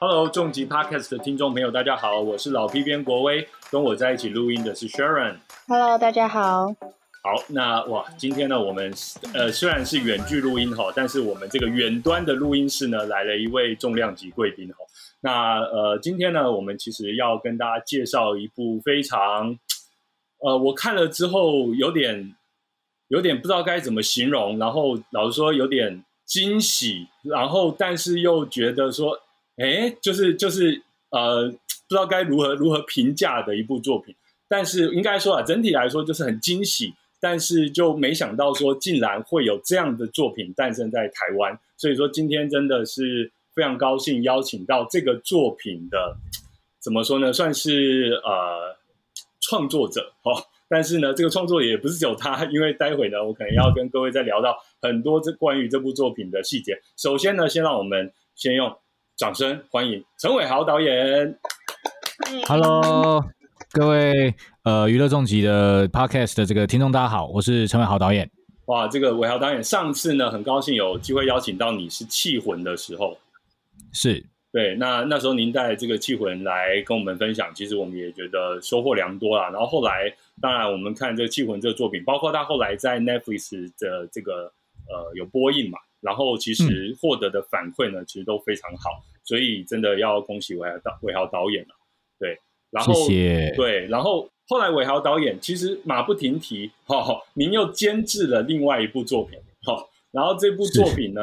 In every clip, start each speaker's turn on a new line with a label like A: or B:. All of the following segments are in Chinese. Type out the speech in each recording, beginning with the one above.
A: Hello，重疾 Podcast 的听众朋友，大家好，我是老 P 编国威，跟我在一起录音的是 Sharon。
B: Hello，大家好。
A: 好，那哇，今天呢，我们呃虽然是远距录音哈，但是我们这个远端的录音室呢，来了一位重量级贵宾哈。那呃，今天呢，我们其实要跟大家介绍一部非常呃，我看了之后有点有点不知道该怎么形容，然后老实说有点惊喜，然后但是又觉得说，哎，就是就是呃，不知道该如何如何评价的一部作品。但是应该说啊，整体来说就是很惊喜。但是就没想到说，竟然会有这样的作品诞生在台湾，所以说今天真的是非常高兴邀请到这个作品的，怎么说呢，算是呃创作者哦。但是呢，这个创作也不是只有他，因为待会呢，我可能要跟各位再聊到很多这关于这部作品的细节。首先呢，先让我们先用掌声欢迎陈伟豪导演。
C: Hello，各位呃娱乐重疾的 Podcast 的这个听众，大家好，我是陈伟豪导演。
A: 哇，这个伟豪导演，上次呢很高兴有机会邀请到你是气魂的时候，
C: 是
A: 对，那那时候您带这个气魂来跟我们分享，其实我们也觉得收获良多啦。然后后来，当然我们看这个气魂这个作品，包括他后来在 Netflix 的这个呃有播映嘛，然后其实获得的反馈呢，其实都非常好，所以真的要恭喜韦豪导韦豪导演了。对，然后
C: 谢谢
A: 对，然后后来韦豪导演其实马不停蹄，哈、哦，您又监制了另外一部作品，哈、哦，然后这部作品呢，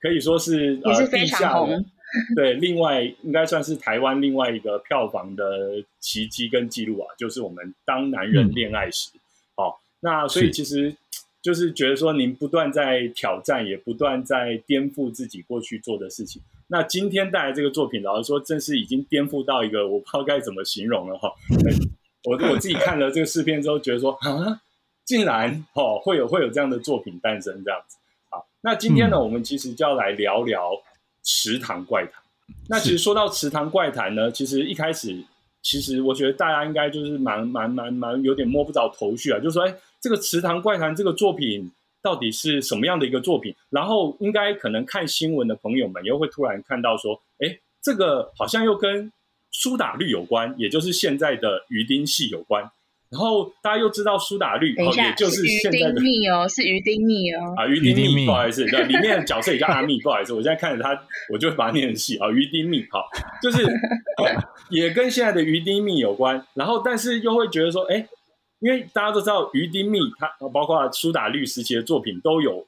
A: 可以说是
B: 也是非
A: 呃地下
B: 常
A: 的
B: 红。
A: 对，另外应该算是台湾另外一个票房的奇迹跟记录啊，就是我们《当男人恋爱时》好、那所以其实就是觉得说，您不断在挑战，也不断在颠覆自己过去做的事情。那今天带来这个作品，老实说，真是已经颠覆到一个我不知道该怎么形容了哈。我我自己看了这个试片之后，觉得说啊，竟然哦会有会有这样的作品诞生这样子。好，那今天呢，我们其实就要来聊聊《池塘怪谈》。那其实说到《池塘怪谈》呢，其实一开始，其实我觉得大家应该就是蛮蛮蛮蛮有点摸不着头绪啊，就是说，哎，这个《池塘怪谈》这个作品到底是什么样的一个作品？然后应该可能看新闻的朋友们又会突然看到说，哎，这个好像又跟苏打绿有关，也就是现在的鱼丁戏有关。然后大家又知道苏打绿，哦，
B: 等一下，
A: 也就是
B: 鱼
A: 现在的
B: 丁蜜哦，是鱼丁蜜哦。
A: 啊，鱼丁蜜，
C: 丁蜜
A: 不好意思，对，里面的角色也叫阿蜜，不好意思，我现在看着他，我就会把它念细啊，鱼丁蜜，好，就是、哦也跟现在的鱼丁蜜有关，然后但是又会觉得说，哎，因为大家都知道鱼丁蜜，它包括苏打绿时期的作品都有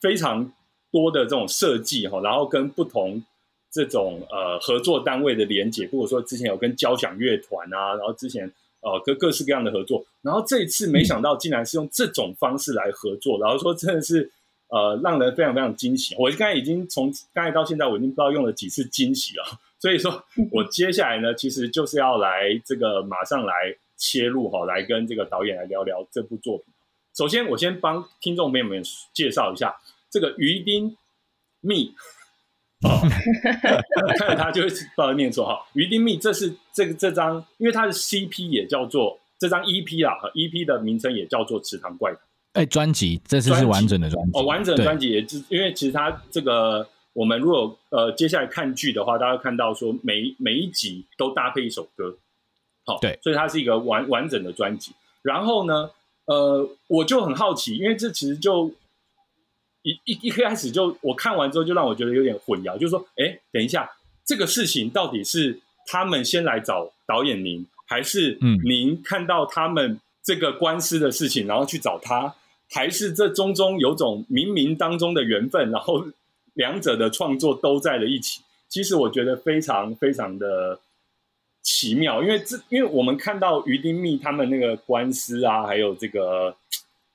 A: 非常多的这种设计哈，然后跟不同这种呃合作单位的连接，或者说之前有跟交响乐团啊，然后之前呃各各式各样的合作，然后这一次没想到竟然是用这种方式来合作，然后说真的是呃让人非常非常惊喜。我刚才已经从刚才到现在，我已经不知道用了几次惊喜了，所以说 我接下来呢，其实就是要来这个马上来切入哈，来跟这个导演来聊聊这部作品。首先，我先帮听众朋友们介绍一下这个鱼丁蜜。哦，看着他就会不知道念错哈。于丁蜜，这是这个这张，因为它的 CP 也叫做这张 EP 啦哈，EP 的名称也叫做《池塘怪谈》
C: 哎，专辑这次是完整的专辑
A: 哦，完整的
C: 对
A: 专辑也是因为其实它这个我们如果呃接下来看剧的话，大家会看到说每每一集都搭配一首歌，好、
C: 对
A: 所以它是一个完完整的专辑。然后呢，呃，我就很好奇，因为这其实就一一一开始就我看完之后就让我觉得有点混淆，就是说，哎，等一下，这个事情到底是他们先来找导演您，还是
C: 嗯。
A: 您看到他们这个官司的事情，然后去找他，还是这中中有种冥冥当中的缘分，然后两者的创作都在了一起。其实我觉得非常非常的奇妙，因为这因为我们看到于丁密他们那个官司啊，还有这个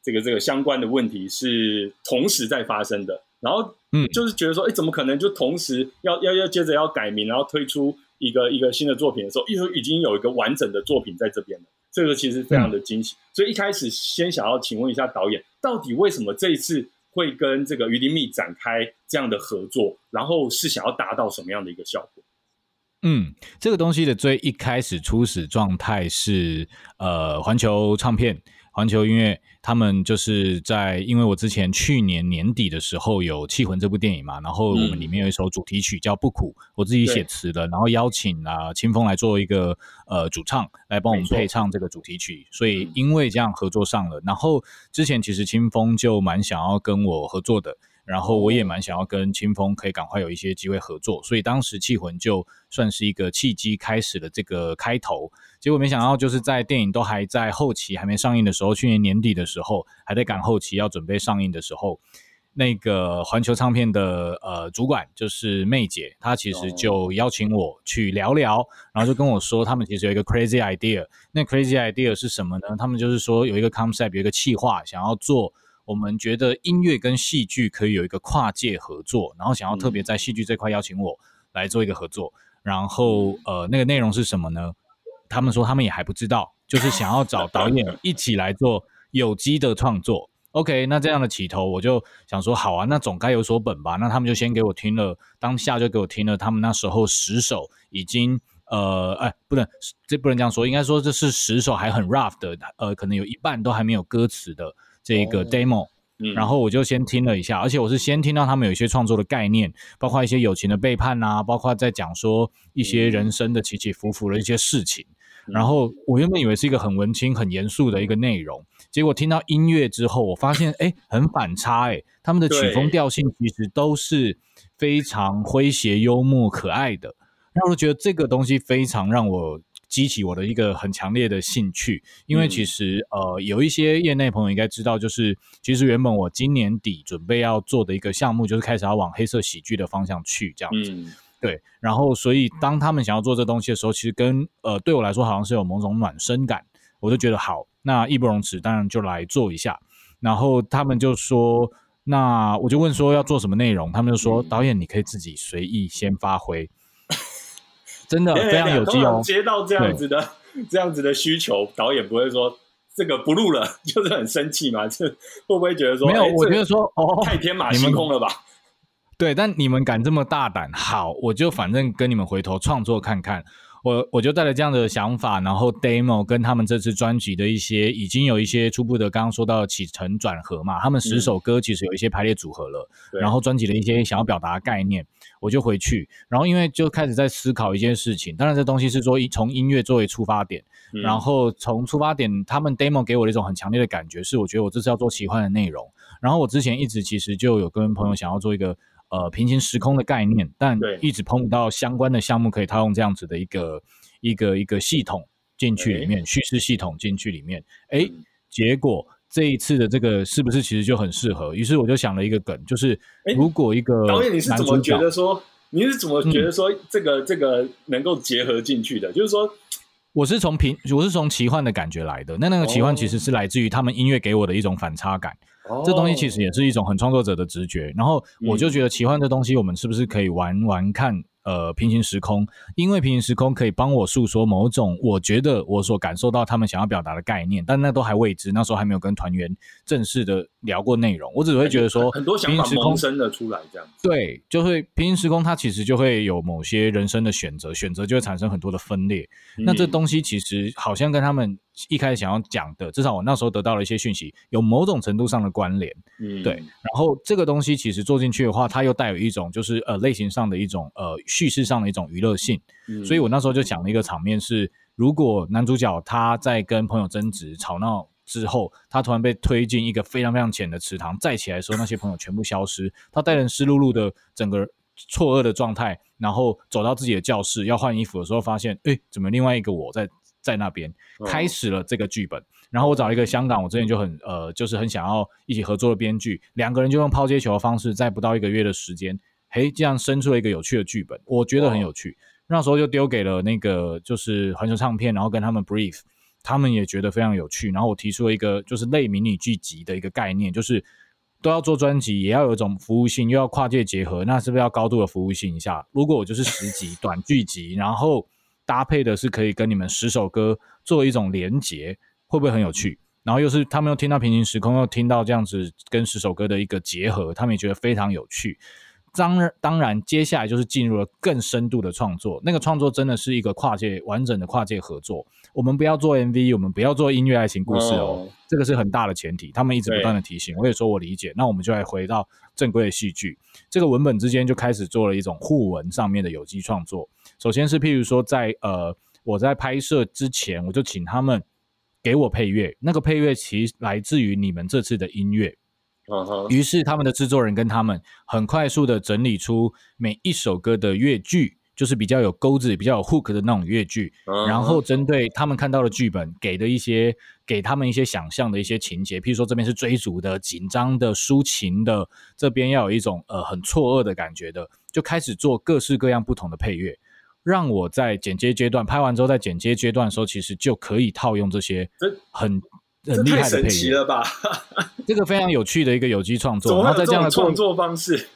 A: 这个这个相关的问题是同时在发生的，然后
C: 嗯。
A: 就是觉得说，哎，怎么可能就同时要要要接着要改名，然后推出一个一个新的作品的时候，已已经有一个完整的作品在这边了，这个其实非常的惊喜。所以一开始先想要请问一下导演，到底为什么这一次会跟这个于丁密展开这样的合作，然后是想要达到什么样的一个效果？
C: 嗯，这个东西的最一开始初始状态是，呃，环球唱片环球音乐他们就是在，因为我之前去年年底的时候有《气魂》这部电影嘛，然后我们里面有一首主题曲叫《不苦》，我自己写词的，然后邀请啊清风来做一个呃主唱，来帮我们配唱这个主题曲，所以因为这样合作上了。然后之前其实清风就蛮想要跟我合作的。然后我也蛮想要跟清风可以赶快有一些机会合作，所以当时《气魂》就算是一个契机，开始了这个开头。结果没想到，就是在电影都还在后期还没上映的时候，去年年底的时候，还在赶后期要准备上映的时候，那个环球唱片的呃主管就是妹姐，她其实就邀请我去聊聊，然后就跟我说，他们其实有一个 crazy idea。那 crazy idea 是什么呢？他们就是说有一个 concept，有一个企划，想要做。我们觉得音乐跟戏剧可以有一个跨界合作，然后想要特别在戏剧这块邀请我来做一个合作，然后呃，那个内容是什么呢？他们说他们也还不知道，就是想要找导演一起来做有机的创作。OK，那这样的起头我就想说好啊，那总该有所本吧。那他们就先给我听了，当下就给我听了他们那时候十首已经呃，哎，不能这不能这样说，应该说这是十首还很 rough 的，呃，可能有一半都还没有歌词的。这个 demo，然后我就先听了一下，而且我是先听到他们有一些创作的概念，包括一些友情的背叛啊，包括在讲说一些人生的起起伏伏的一些事情。然后我原本以为是一个很文青、很严肃的一个内容，结果听到音乐之后，我发现哎，很反差哎，他们的曲风调性其实都是非常诙谐、幽默、可爱的，让我觉得这个东西非常让我。激起我的一个很强烈的兴趣，因为其实呃有一些业内朋友应该知道，就是其实原本我今年底准备要做的一个项目，就是开始要往黑色喜剧的方向去这样子。对，然后所以当他们想要做这东西的时候，其实跟呃对我来说好像是有某种暖身感，我就觉得好，那义不容辞，当然就来做一下。然后他们就说，那我就问说要做什么内容，他们就说导演你可以自己随意先发挥。真的非常有机哦！
A: 接到这样子的 这样子的需求，导演不会说这个不录了，就是很生气嘛？这会不会觉得说
C: 没有？我觉得说哦，
A: 太天马行空了吧？
C: 对，但你们敢这么大胆，好，我就反正跟你们回头创作看看。我我就带了这样的想法，然后 demo 跟他们这次专辑的一些已经有一些初步的，刚刚说到起承转合嘛，他们十首歌其实有一些排列组合了，然后专辑的一些想要表达的概念，我就回去，然后因为就开始在思考一件事情，当然这东西是说从音乐作为出发点，然后从出发点，他们 demo 给我的一种很强烈的感觉是，我觉得我这次要做奇幻的内容，然后我之前一直其实就有跟朋友想要做一个。呃，平行时空的概念，但一直碰不到相关的项目可以套用这样子的一个一个一个系统进去里面，叙事系统进去里面，哎，结果这一次的这个是不是其实就很适合？于是我就想了一个梗，就是如果一个
A: 导演你是怎么觉得说，你是怎么觉得说这个这个能够结合进去的？就是说，
C: 我是从平，我是从奇幻的感觉来的，那那个奇幻其实是来自于他们音乐给我的一种反差感。这东西其实也是一种很创作者的直觉，然后我就觉得奇幻这东西，我们是不是可以玩玩看？呃，平行时空，因为平行时空可以帮我诉说某种我觉得我所感受到他们想要表达的概念，但那都还未知，那时候还没有跟团员正式的聊过内容，我只会觉得说
A: 很多想法萌生了出来这样。
C: 对，就会平行时空，它其实就会有某些人生的选择，选择就会产生很多的分裂。那这东西其实好像跟他们一开始想要讲的，至少我那时候得到了一些讯息，有某种程度上的关联。嗯，对。然后这个东西其实做进去的话，它又带有一种就是呃类型上的一种呃。叙事上的一种娱乐性，所以我那时候就想了一个场面是：如果男主角他在跟朋友争执吵闹之后，他突然被推进一个非常非常浅的池塘，再起来的时候，那些朋友全部消失，他带人湿漉漉的整个错愕的状态，然后走到自己的教室要换衣服的时候，发现哎，怎么另外一个我在在那边？开始了这个剧本，然后我找一个香港，我之前就很呃，就是很想要一起合作的编剧，两个人就用抛接球的方式，在不到一个月的时间。嘿，这样生出了一个有趣的剧本，我觉得很有趣。那时候就丢给了那个就是环球唱片，然后跟他们 brief，他们也觉得非常有趣。然后我提出了一个就是类迷你剧集的一个概念，就是都要做专辑，也要有一种服务性，又要跨界结合，那是不是要高度的服务性一下？如果我就是十集短剧集，然后搭配的是可以跟你们十首歌做一种连结，会不会很有趣？然后又是他们又听到平行时空，又听到这样子跟十首歌的一个结合，他们也觉得非常有趣。当然当然，接下来就是进入了更深度的创作。那个创作真的是一个跨界完整的跨界合作。我们不要做 MV，我们不要做音乐爱情故事哦，这个是很大的前提。他们一直不断的提醒，我也说我理解。那我们就来回到正规的戏剧，这个文本之间就开始做了一种互文上面的有机创作。首先是譬如说，在呃我在拍摄之前，我就请他们给我配乐，那个配乐其实来自于你们这次的音乐。于是他们的制作人跟他们很快速的整理出每一首歌的乐句，就是比较有钩子、比较有 hook 的那种乐句，然后针对他们看到的剧本给的一些，给他们一些想象的一些情节，譬如说这边是追逐的、紧张的、抒情的，这边要有一种呃很错愕的感觉的，就开始做各式各样不同的配乐，让我在剪接阶段拍完之后，在剪接阶段的时候，其实就可以套用这些很。很厉害的配音
A: 了吧？
C: 这个非常有趣的一个有机创作，
A: 然
C: 后在这样的
A: 创作方式，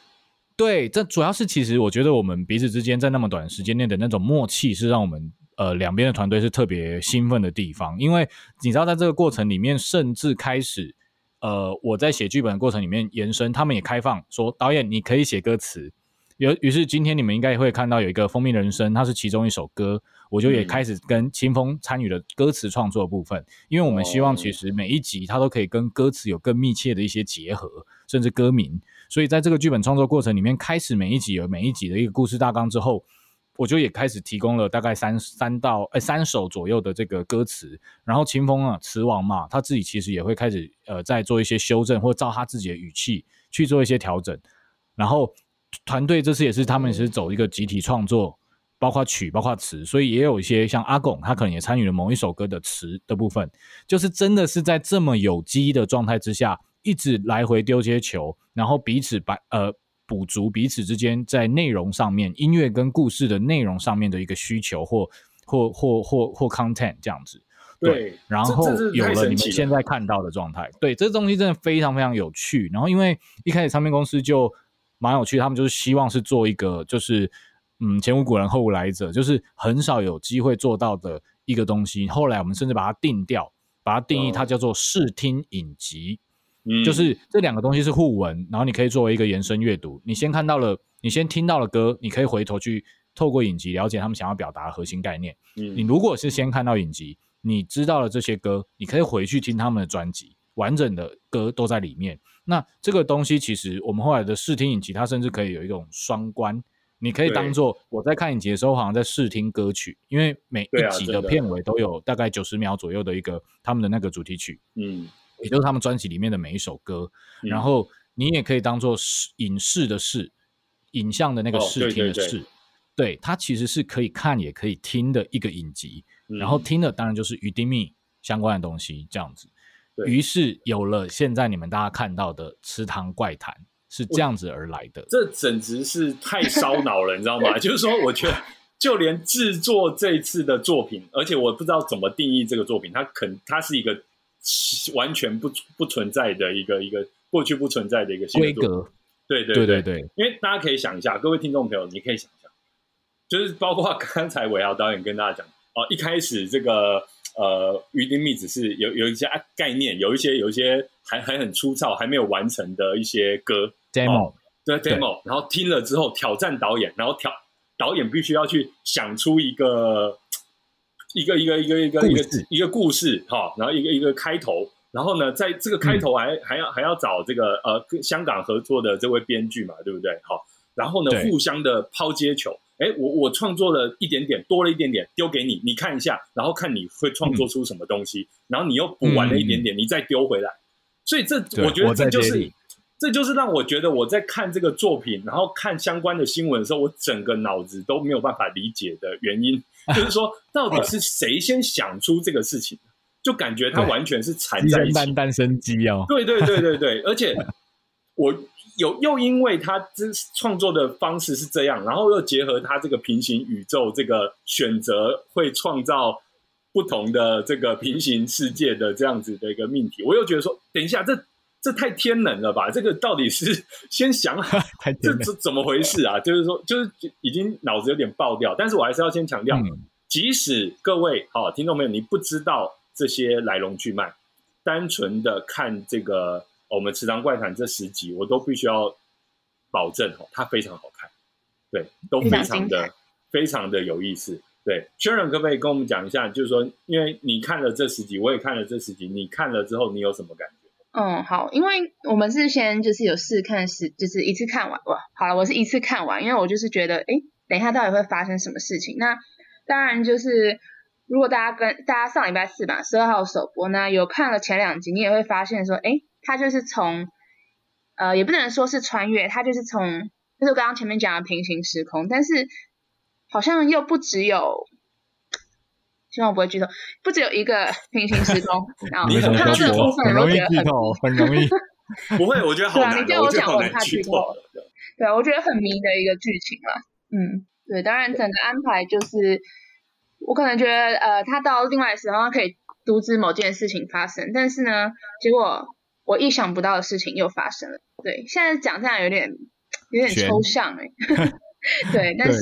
C: 对，这主要是其实我觉得我们彼此之间在那么短时间内的那种默契，是让我们呃两边的团队是特别兴奋的地方。因为你知道，在这个过程里面，甚至开始呃我在写剧本的过程里面延伸，他们也开放说导演你可以写歌词。有于是今天你们应该也会看到有一个蜂蜜人生，它是其中一首歌。我就也开始跟清风参与了歌词创作部分，因为我们希望其实每一集它都可以跟歌词有更密切的一些结合，甚至歌名。所以在这个剧本创作过程里面，开始每一集有每一集的一个故事大纲之后，我就也开始提供了大概三三到呃三首左右的这个歌词。然后清风啊词王嘛，他自己其实也会开始呃在做一些修正，或照他自己的语气去做一些调整。然后团队这次也是他们是走一个集体创作。包括曲，包括词，所以也有一些像阿拱，他可能也参与了某一首歌的词的部分，就是真的是在这么有机的状态之下，一直来回丢接球，然后彼此把呃补足彼此之间在内容上面，音乐跟故事的内容上面的一个需求或或或或或 content 这样子，
A: 对，
C: 然后有了你们现在看到的状态，对，这东西真的非常非常有趣。然后因为一开始唱片公司就蛮有趣，他们就是希望是做一个就是。嗯，前无古人后无来者，就是很少有机会做到的一个东西。后来我们甚至把它定掉，把它定义，它叫做视听影集，嗯就是这两个东西是互文，然后你可以作为一个延伸阅读。你先看到了，你先听到了歌，你可以回头去透过影集了解他们想要表达的核心概念。你如果是先看到影集，你知道了这些歌，你可以回去听他们的专辑，完整的歌都在里面。那这个东西其实我们后来的视听影集，它甚至可以有一种双关。你可以当做我在看影集的时候，好像在试听歌曲，因为每一集的片尾都有大概九十秒左右的一个他们的那个主题曲，嗯，也就是他们专辑里面的每一首歌。然后你也可以当做视影视的视，影像的那个视听的视，对，它其实是可以看也可以听的一个影集。然后听的当然就是与丁密相关的东西，这样子。于是有了现在你们大家看到的《池塘怪谈》。是这样子而来的，
A: 这简直是太烧脑了，你知道吗？就是说，我觉得就连制作这一次的作品，而且我不知道怎么定义这个作品，它肯它是一个完全不不存在的一个一个过去不存在的一个
C: 规格。
A: 对对对对对，因为大家可以想一下，各位听众朋友，你可以想一下，就是包括 刚才韦豪导演跟大家讲哦，一开始这个。呃，鱼丁密只是有有一些概念，有一些有一些还还很粗糙，还没有完成的一些歌。
C: Demo，
A: 对 demo，然后听了之后挑战导演，然后挑导演必须要去想出一个一个一个一个一个一个一个故事哈，然后一个一个开头，然后呢，在这个开头还还要还要找这个呃跟香港合作的这位编剧嘛，对不对？好，然后呢，互相的抛接球。哎，我我创作了一点点，多了一点点，丢给你，你看一下，然后看你会创作出什么东西，然后你又补完了一点点，你再丢回来。所以这我觉得这就是这就是让我觉得我在看这个作品，然后看相关的新闻的时候，我整个脑子都没有办法理解的原因，就是说到底是谁先想出这个事情，就感觉它完全是缠在一起，
C: 单生机哦。
A: 对对对对对，而且 我。有又因为他这创作的方式是这样，然后又结合他这个平行宇宙这个选择会创造不同的这个平行世界的这样子的一个命题，我又觉得说，等一下，这这太天冷了吧？这个到底是先想好这这怎么回事啊？就是说，就是已经脑子有点爆掉。但是我还是要先强调，即使各位好听众朋友，你不知道这些来龙去脉，单纯的看这个。我们《池塘怪谈》这十集，我都必须要保证哦，它非常好看，对，都非常的非常的有意思。对，Sharon 可不可以跟我们讲一下？就是说，因为你看了这十集，我也看了这十集，你看了之后，你有什么感觉？
B: 嗯，好，因为我们是先就是有试看十，就是一次看完哇。好了，我是一次看完，因为我就是觉得，哎，等一下到底会发生什么事情？那当然就是，如果大家跟大家上礼拜四吧，十二号首播，那有看了前两集，你也会发现说，哎，他就是从，呃，也不能说是穿越，他就是从，就是刚刚前面讲的平行时空，但是。好像又不只有，希望我不会剧透，不只有一个平行时空。然后看到这个部分，
C: 很容易剧透，很容易。
A: 不会，我觉得好难。
B: 你叫我讲，
A: 我
B: 怕剧透。对啊，我觉得很迷的一个剧情了。嗯，对，当然整个安排就是，我可能觉得，呃，他到另外的时候，他可以阻止某件事情发生，但是呢，结果我意想不到的事情又发生了。对，现在讲这样有点有点抽象哎。对，但是。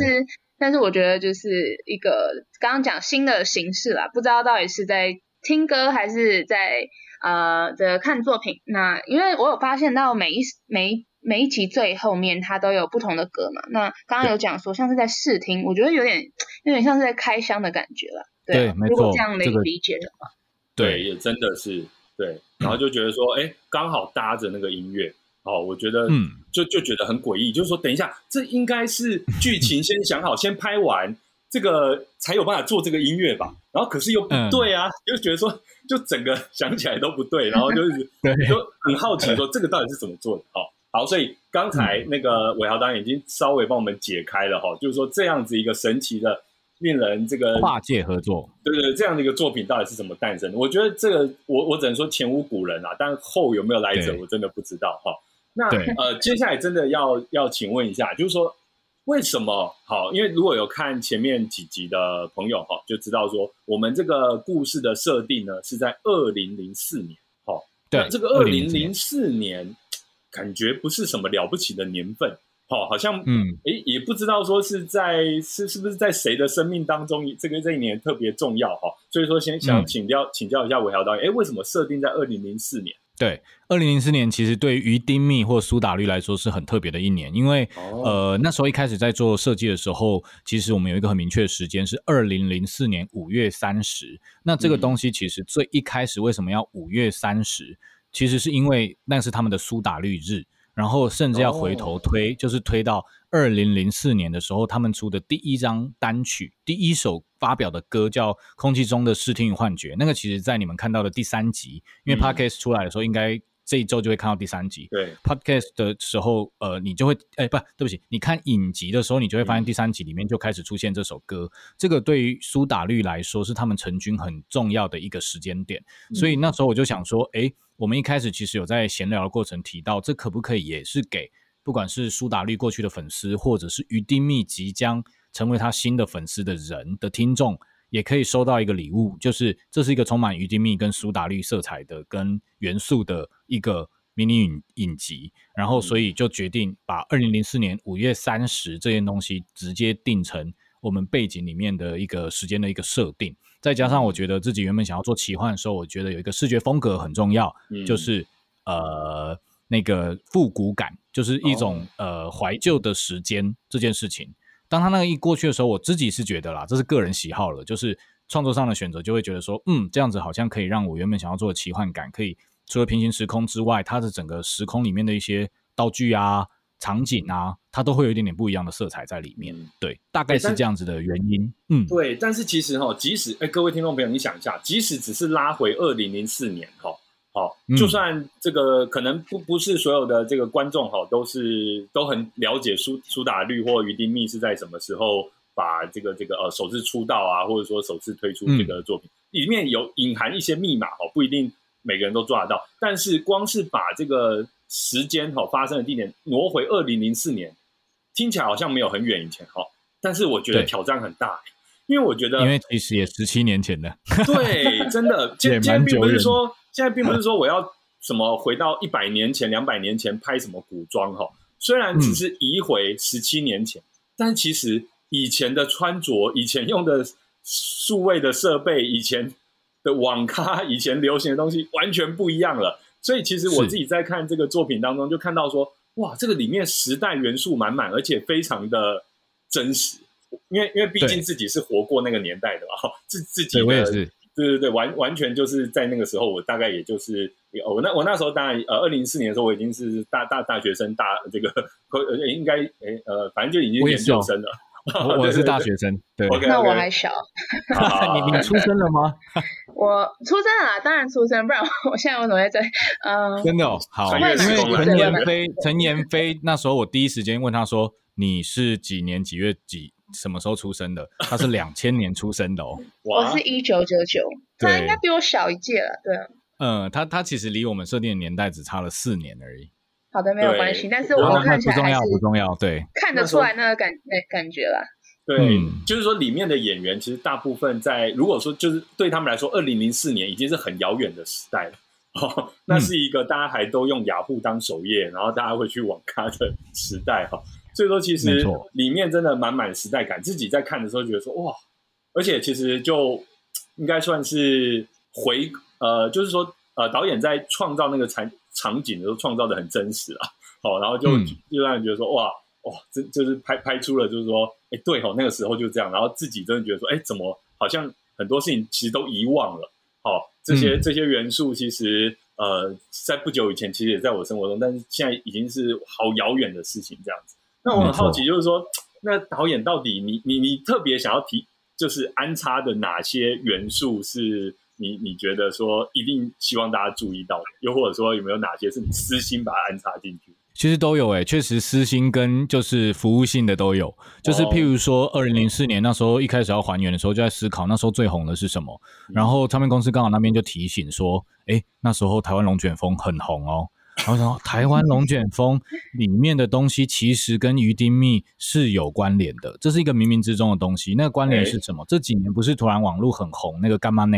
B: 但是我觉得就是一个刚刚讲新的形式啦，不知道到底是在听歌还是在呃的看作品。那因为我有发现到每一每每一集最后面它都有不同的歌嘛。那刚刚有讲说像是在试听，我觉得有点有点像是在开箱的感觉了。
C: 对，没错。
B: 如果这样的理解的话，
A: 对，也真的是对。然后就觉得说，哎，刚好搭着那个音乐。哦，我觉得，嗯，就就觉得很诡异，就是说，等一下，这应该是剧情先想好，先拍完这个才有办法做这个音乐吧？然后可是又不对啊，就觉得说，就整个 想起来都不对，然后就是 就很好奇说，这个到底是怎么做的？哦，好，所以刚才那个伟豪导演已经稍微帮我们解开了哈，就是说这样子一个神奇的、令人这个
C: 跨界合作，
A: 对对，这样的一个作品到底是怎么诞生？我觉得这个我我只能说前无古人啊，但后有没有来者，我真的不知道哈。那呃，接下来真的要要请问一下，就是说为什么好？因为如果有看前面几集的朋友哈，就知道说我们这个故事的设定呢是在二零零四年，哈，
C: 对，
A: 这个二零零四年感觉不是什么了不起的年份，好，好像嗯，诶，也不知道说是在是是不是在谁的生命当中，这个这一年特别重要哈，所以说先想请教请教一下韦豪导演，诶，为什么设定在二零零四年？
C: 对，二零零四年其实对于丁密或苏打绿来说是很特别的一年，因为呃那时候一开始在做设计的时候，其实我们有一个很明确的时间是二零零四年五月三十。那这个东西其实最一开始为什么要五月三十？其实是因为那是他们的苏打绿日，然后甚至要回头推，就是推到。二零零四年的时候，他们出的第一张单曲，第一首发表的歌叫《空气中的视听与幻觉》。那个其实，在你们看到的第三集，因为 Podcast 出来的时候，应该这一周就会看到第三集。
A: 对
C: ，Podcast 的时候，呃，你就会，哎，不对不起，你看影集的时候，你就会发现第三集里面就开始出现这首歌。这个对于苏打绿来说，是他们成军很重要的一个时间点。所以那时候我就想说，哎，我们一开始其实有在闲聊的过程提到，这可不可以也是给。不管是苏打绿过去的粉丝，或者是于丁密即将成为他新的粉丝的人的听众，也可以收到一个礼物，就是这是一个充满于丁密跟苏打绿色彩的跟元素的一个迷你影影集。然后，所以就决定把二零零四年五月三十这件东西直接定成我们背景里面的一个时间的一个设定。再加上我觉得自己原本想要做奇幻的时候，我觉得有一个视觉风格很重要，就是呃。那个复古感，就是一种呃怀旧的时间这件事情。当他那个一过去的时候，我自己是觉得啦，这是个人喜好了，就是创作上的选择，就会觉得说，嗯，这样子好像可以让我原本想要做的奇幻感，可以除了平行时空之外，它的整个时空里面的一些道具啊、场景啊，它都会有一点点不一样的色彩在里面。对，大概是这样子的原因。嗯，
A: 对。但是其实哈，即使哎，各位听众朋友，你想一下，即使只是拉回二零零四年哈。好，就算这个可能不不是所有的这个观众哈，都是都很了解苏苏打绿或于丁密是在什么时候把这个这个呃首次出道啊，或者说首次推出这个作品，里面有隐含一些密码哦，不一定每个人都抓得到。但是光是把这个时间哈发生的地点挪回二零零四年，听起来好像没有很远以前哈，但是我觉得挑战很大，因为我觉得
C: 因为其实也十七年前的，
A: 对，真的，今今天并不是说。现在并不是说我要什么回到一百年前、两百年前拍什么古装哈，虽然只是移回十七年前，但其实以前的穿着、以前用的数位的设备、以前的网咖、以前流行的东西完全不一样了。所以其实我自己在看这个作品当中，就看到说，哇，这个里面时代元素满满，而且非常的真实。因为因为毕竟自己是活过那个年代的嘛，自自己
C: 我也是，
A: 对对对，完完全就是在那个时候，我大概也就是我那我那时候当然呃，二零四年的时候我已经是大大大学生，大这个呃应该诶呃，反正就已经研究生了。
C: 我我是大学生，对，
B: 那我还小。
C: 你你出生了吗？
B: 我出生了，当然出生，不然我现在为什么在这？嗯，
C: 真的哦，好，因为陈妍飞，陈妍飞那时候我第一时间问他说你是几年几月几？什么时候出生的？他是两千年出生的哦。
B: 我是一九九九，他应该比我小一届了。对，
C: 嗯，他他其实离我们设定的年代只差了四年而已。
B: 好的，没有关系。但是我们看起来
C: 不重要，不重要。对，
B: 看得出来那个感那感觉啦。
A: 对，就是说里面的演员其实大部分在，如果说就是对他们来说，二零零四年已经是很遥远的时代了。哦，那是一个大家还都用雅虎当首页，然后大家会去网咖的时代哈。所以说，其实里面真的满满时代感。自己在看的时候觉得说哇，而且其实就应该算是回呃，就是说呃，导演在创造那个场场景的时候，创造的很真实啊。好，然后就就让人觉得说哇哇，这就是拍拍出了就是说，哎，对哦，那个时候就这样。然后自己真的觉得说，哎，怎么好像很多事情其实都遗忘了。好，这些这些元素其实呃，在不久以前其实也在我生活中，但是现在已经是好遥远的事情这样子。那我很好奇，就是说，那导演到底你你你特别想要提，就是安插的哪些元素是你你觉得说一定希望大家注意到的，又或者说有没有哪些是你私心把它安插进去？
C: 其实都有诶，确实私心跟就是服务性的都有。就是譬如说，二零零四年那时候一开始要还原的时候，就在思考那时候最红的是什么。然后唱片公司刚好那边就提醒说，哎，那时候台湾龙卷风很红哦。然后说台湾龙卷风里面的东西其实跟鱼丁蜜是有关联的，这是一个冥冥之中的东西。那个关联是什么？这几年不是突然网络很红那个干嘛呢？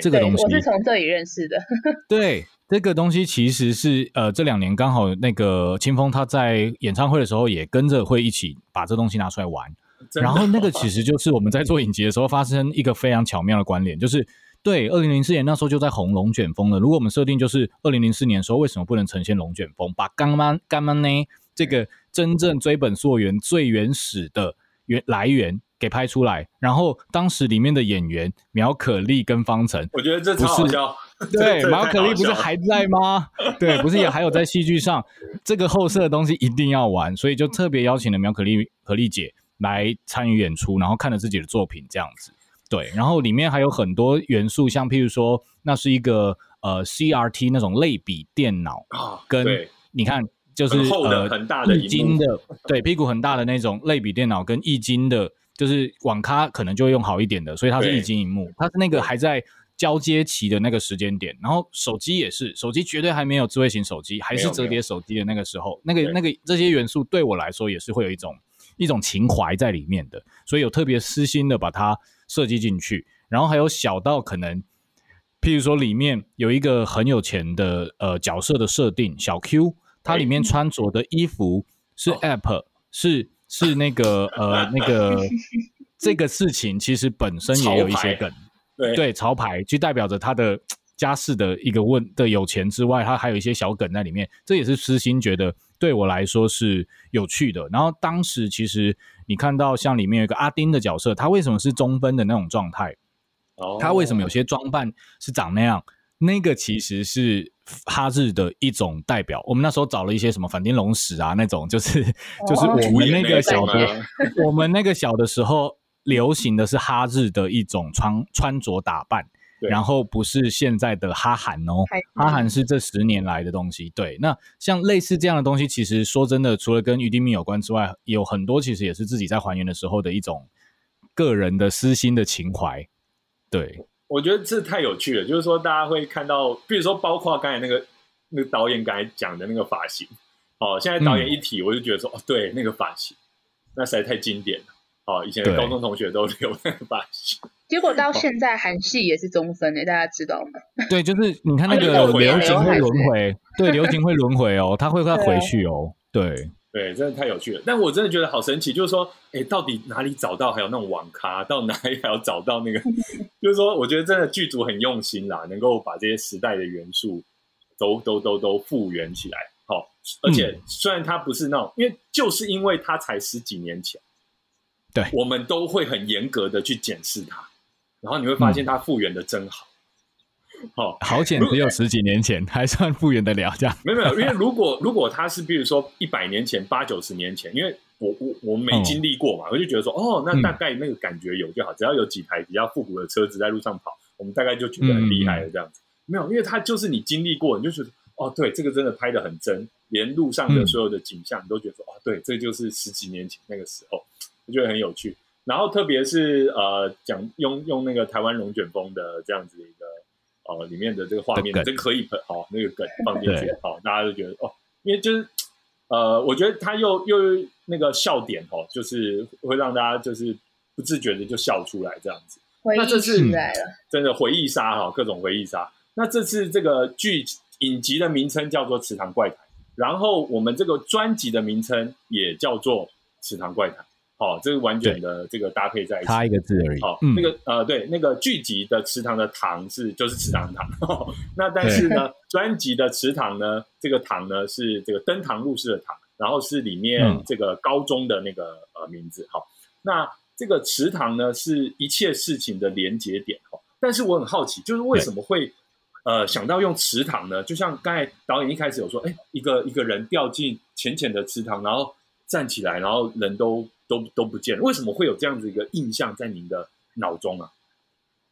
C: 这个东西
B: 我是从这里认识的。
C: 对，这个东西其实是呃这两年刚好那个清风他在演唱会的时候也跟着会一起把这东西拿出来玩。然后那个其实就是我们在做影集的时候发生一个非常巧妙的关联，就是。对，二零零四年那时候就在红龙卷风了。如果我们设定就是二零零四年的时候，为什么不能呈现龙卷风？把干妈干妈呢这个真正追本溯源、最原始的源来源给拍出来，然后当时里面的演员苗可丽跟方程，
A: 我觉得这不是
C: 对 苗可丽不是还在吗？对，不是也还有在戏剧上这个后设的东西一定要玩，所以就特别邀请了苗可丽可丽姐来参与演出，然后看了自己的作品这样子。对，然后里面还有很多元素，像譬如说，那是一个呃 CRT 那种类比电脑啊，跟你看就是呃
A: 很大的
C: 易经的，对，屁股很大的那种类比电脑，跟易经的，就是网咖可能就会用好一点的，所以它是易经荧幕，它是那个还在交接期的那个时间点，然后手机也是，手机绝对还没有智慧型手机，还是折叠手机的那个时候，那个那个这些元素对我来说也是会有一种一种情怀在里面的，所以有特别私心的把它。设计进去，然后还有小到可能，譬如说里面有一个很有钱的呃角色的设定，小 Q，它里面穿着的衣服是 App，是是那个呃那个 这个事情其实本身也有一些梗，对对潮牌就代表着他的家世的一个问的有钱之外，他还有一些小梗在里面，这也是私心觉得对我来说是有趣的。然后当时其实。你看到像里面有一个阿丁的角色，他为什么是中分的那种状态？哦，他为什么有些装扮是长那样？那个其实是哈日的一种代表。我们那时候找了一些什么反町隆史啊，那种就是 就是我们那个小的，我们那个小的时候流行的是哈日的一种穿穿着打扮。然后不是现在的哈韩哦，哈韩是这十年来的东西。对，那像类似这样的东西，其实说真的，除了跟余丁密有关之外，有很多其实也是自己在还原的时候的一种个人的私心的情怀。对，
A: 我觉得这太有趣了，就是说大家会看到，比如说包括刚才那个那个导演刚才讲的那个发型，哦，现在导演一提，我就觉得说，哦，对，那个发型，那实在太经典了。哦，以前高中同学都留那个发型。
B: 结果到现在韩系也是中分诶，大家知道吗？
C: 对，就是你看那个流行会轮回，对，流行会轮回哦，他会再回去哦，对，
A: 对，真的太有趣了。但我真的觉得好神奇，就是说，哎，到底哪里找到还有那种网咖？到哪里还要找到那个？就是说，我觉得真的剧组很用心啦，能够把这些时代的元素都都都都复原起来。好，而且虽然它不是那种，因为就是因为它才十几年前，
C: 对，
A: 我们都会很严格的去检视它，然后你会发现它复原的真好。好，
C: 好险只有十几年前，还算复原得了这样。
A: 没有没有，因为如果 如果他是比如说一百年前、八九十年前，因为我我我没经历过嘛，我就觉得说，哦，那大概那个感觉有就好，只要有几台比较复古的车子在路上跑，我们大概就觉得很厉害了这样子。没有，因为它就是你经历过，你就觉得，哦，对，这个真的拍的很真，连路上的所有的景象你都觉得说，哦，对，这就是十几年前那个时候，我觉得很有趣。然后特别是呃，讲用用那个台湾龙卷风的这样子一个。哦，里面的这个画面，这可以好那个梗放进去，好，大家都觉得哦，因为就是呃，我觉得他又又那个笑点哦，就是会让大家就是不自觉的就笑出来这样子。
B: 那这次来了，
A: 真的回忆杀哈，各种回忆杀。那这次这个剧影集的名称叫做《池塘怪谈》，然后我们这个专辑的名称也叫做《池塘怪谈》。好，这是完全的这个搭配在一起，
C: 差一个字而已。
A: 好，那个呃，对，那个剧集的池塘的塘是就是池塘塘。那但是呢，专辑的池塘呢，这个塘呢是这个登堂入室的堂，然后是里面这个高中的那个呃名字。好，那这个池塘呢是一切事情的连接点。哦，但是我很好奇，就是为什么会呃想到用池塘呢？就像刚才导演一开始有说，哎，一个一个人掉进浅浅的池塘，然后站起来，然后人都。都都不见了，为什么会有这样子一个印象在您的脑中啊？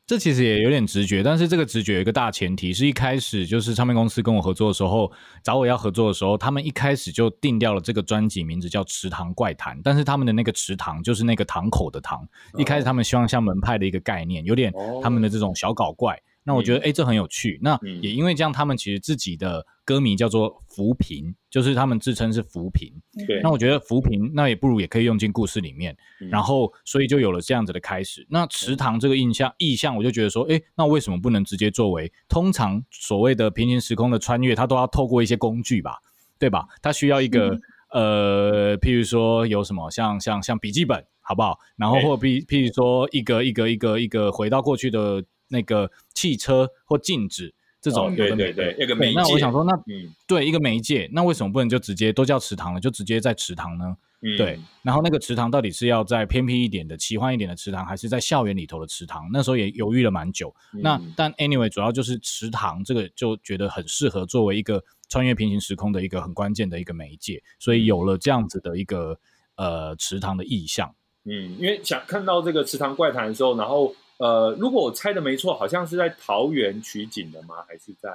C: 这其实也有点直觉，但是这个直觉有一个大前提，是一开始就是唱片公司跟我合作的时候，找我要合作的时候，他们一开始就定掉了这个专辑名字叫《池塘怪谈》，但是他们的那个池塘就是那个塘口的塘，一开始他们希望像门派的一个概念，有点他们的这种小搞怪。那我觉得，哎，这很有趣。那也因为这样，他们其实自己的歌迷叫做扶贫，就是他们自称是扶贫。
A: 对。
C: 那我觉得扶贫，那也不如也可以用进故事里面。然后，所以就有了这样子的开始。那池塘这个印象意象，我就觉得说，哎，那为什么不能直接作为？通常所谓的平行时空的穿越，它都要透过一些工具吧，对吧？它需要一个呃，譬如说有什么，像像像笔记本，好不好？然后或譬譬如说一个一个一个一个回到过去的。那个汽车或禁止这种，
A: 对对对，一个媒介。
C: 那我想说，那嗯，对，一个媒介，那为什么不能就直接都叫池塘了，就直接在池塘呢？对。然后那个池塘到底是要在偏僻一点的、奇幻一点的池塘，还是在校园里头的池塘？那时候也犹豫了蛮久。那但 anyway，主要就是池塘这个就觉得很适合作为一个穿越平行时空的一个很关键的一个媒介，所以有了这样子的一个呃池塘的意象。
A: 嗯，因为想看到这个池塘怪谈的时候，然后。呃，如果我猜的没错，好像是在桃园取景的吗？还是在？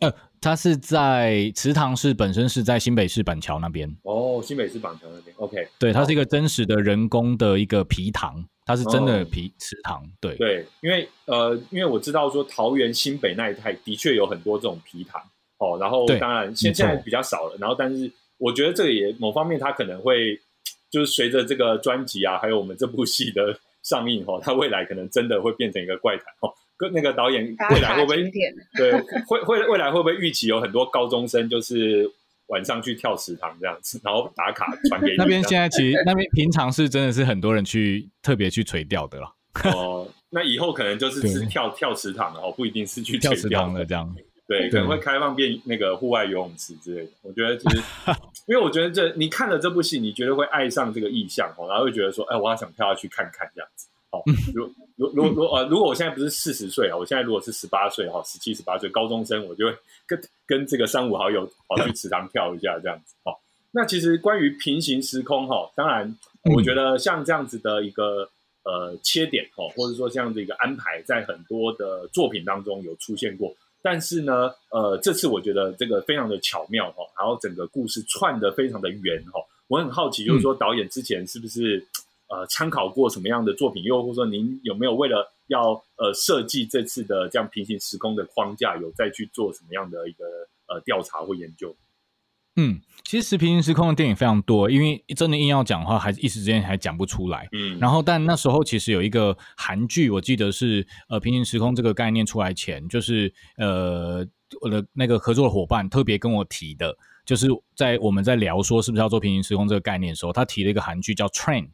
C: 呃，它是在池塘是本身是在新北市板桥那边。
A: 哦，新北市板桥那边。OK，
C: 对，它是一个真实的人工的一个皮塘，它是真的皮池塘。对
A: 对，因为呃，因为我知道说桃园新北那一带的确有很多这种皮塘哦，然后当然现现在比较少了，然后但是我觉得这个也某方面它可能会就是随着这个专辑啊，还有我们这部戏的。上映后，它未来可能真的会变成一个怪谈哦。跟那个导演未来会不会 对会会未来会不会预期有很多高中生就是晚上去跳池塘这样子，然后打卡传给
C: 那边？现在其实那边平常是真的是很多人去特别去垂钓的了。
A: 哦，那以后可能就是只跳跳池塘的哦，不一定是去
C: 跳池塘的这样。
A: 对，可能会开放变那个户外游泳池之类的。我觉得其实，因为我觉得这你看了这部戏，你绝对会爱上这个意象哦，然后会觉得说，哎，我要想跳下去看看这样子。好，如如如如呃，如果我现在不是四十岁啊，我现在如果是十八岁哈，十七十八岁高中生，我就会跟跟这个三五好友跑去池塘跳一下这样子。好，那其实关于平行时空哈，当然我觉得像这样子的一个呃切点哈，或者说这样的一个安排，在很多的作品当中有出现过。但是呢，呃，这次我觉得这个非常的巧妙哈，然后整个故事串的非常的圆哈。我很好奇，就是说导演之前是不是呃参考过什么样的作品，又或者说您有没有为了要呃设计这次的这样平行时空的框架，有再去做什么样的一个呃调查或研究？
C: 嗯，其实平行时空的电影非常多，因为真的硬要讲的话，还是一时之间还讲不出来。嗯，然后但那时候其实有一个韩剧，我记得是呃平行时空这个概念出来前，就是呃我的那个合作的伙伴特别跟我提的，就是在我们在聊说是不是要做平行时空这个概念的时候，他提了一个韩剧叫《Train》，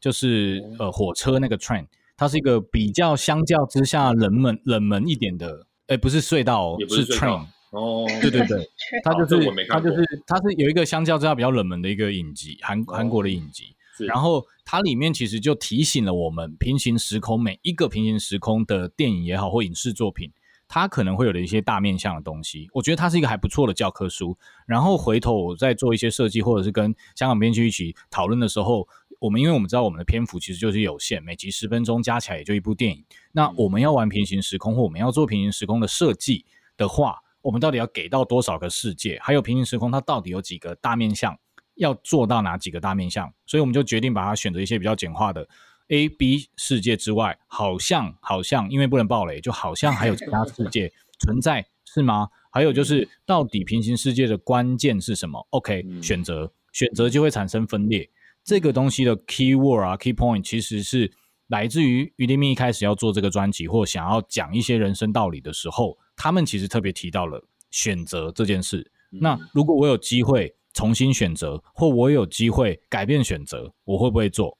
C: 就是呃火车那个 Train，它是一个比较相较之下冷门冷门一点的，哎不是隧道，
A: 是
C: Train。
A: 哦，
C: 对对对，它就是它就是它是有一个相较之下比较冷门的一个影集，韩韩国的影集。
A: 是
C: 然后它里面其实就提醒了我们，平行时空每一个平行时空的电影也好或影视作品，它可能会有的一些大面向的东西。我觉得它是一个还不错的教科书。然后回头我再做一些设计，或者是跟香港编剧一起讨论的时候，我们因为我们知道我们的篇幅其实就是有限，每集十分钟加起来也就一部电影。那我们要玩平行时空，或我们要做平行时空的设计的话，我们到底要给到多少个世界？还有平行时空它到底有几个大面向？要做到哪几个大面向？所以我们就决定把它选择一些比较简化的 A、B 世界之外，好像好像因为不能暴雷，就好像还有其他世界存在，是吗？还有就是到底平行世界的关键是什么？OK，
A: 嗯
C: 选择选择就会产生分裂。这个东西的 key word 啊，key point 其实是来自于于立密一开始要做这个专辑，或想要讲一些人生道理的时候，他们其实特别提到了选择这件事。那如果我有机会重新选择，或我有机会改变选择，我会不会做？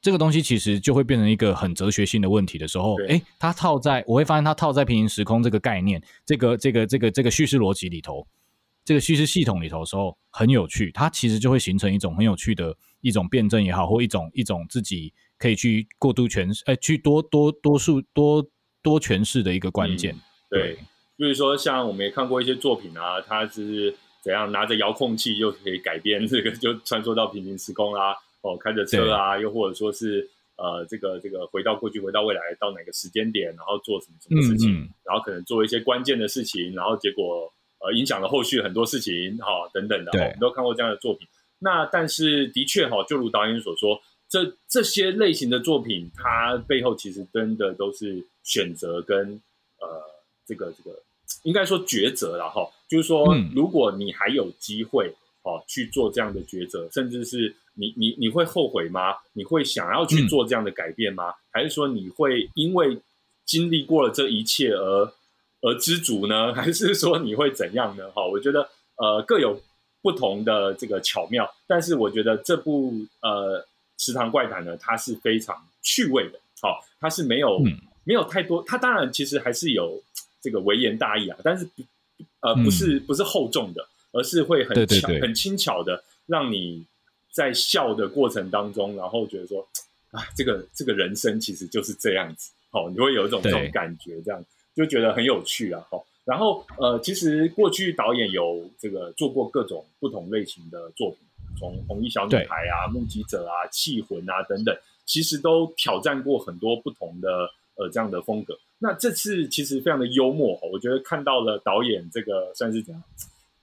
C: 这个东西其实就会变成一个很哲学性的问题的时候，
A: 对
C: 诶，它套在我会发现它套在平行时空这个概念、这个这个这个这个叙事逻辑里头，这个叙事系统里头的时候很有趣，它其实就会形成一种很有趣的一种辩证也好，或一种一种自己可以去过度诠释，哎，去多多多数多多诠释的一个关键。
A: 对，比如说像我们也看过一些作品啊，它是怎样拿着遥控器就可以改变这个，就穿梭到平行时空啦、哦，开着车啊，又或者说是呃，这个这个回到过去、回到未来，到哪个时间点，然后做什么什么事情，
C: 嗯嗯。
A: 然后可能做一些关键的事情，然后结果呃影响了后续很多事情，哈、等等的，
C: 对。
A: 哦我们都看过这样的作品。那但是的确哈、就如导演所说，这这些类型的作品，它背后其实真的都是选择跟呃这个这个应该说抉择了哈，就是说
C: 嗯，
A: 如果你还有机会哦去做这样的抉择，甚至是你你你会后悔吗？你会想要去
C: 嗯
A: 做这样的改变吗？还是说你会因为经历过了这一切而而知足呢？还是说你会怎样呢？哈，我觉得呃各有不同的这个巧妙，但是我觉得这部呃《池塘怪谈》呢，它是非常趣味的，好、它是没有、
C: 嗯
A: 没有太多，它当然其实还是有这个微言大义啊，但是不呃
C: 嗯
A: 不是、不是厚重的，而是会很
C: 对对对
A: 巧很轻巧的让你在笑的过程当中，然后觉得说啊，这个这个人生其实就是这样子，哦，你会有一种这种感觉，这样就觉得很有趣啊，哦。然后呃，其实过去导演有这个做过各种不同类型的作品，从《红衣小女孩》啊、《目击者》啊、《气魂》啊等等，其实都挑战过很多不同的呃这样的风格。那这次其实非常的幽默，哦我觉得看到了导演这个算是怎样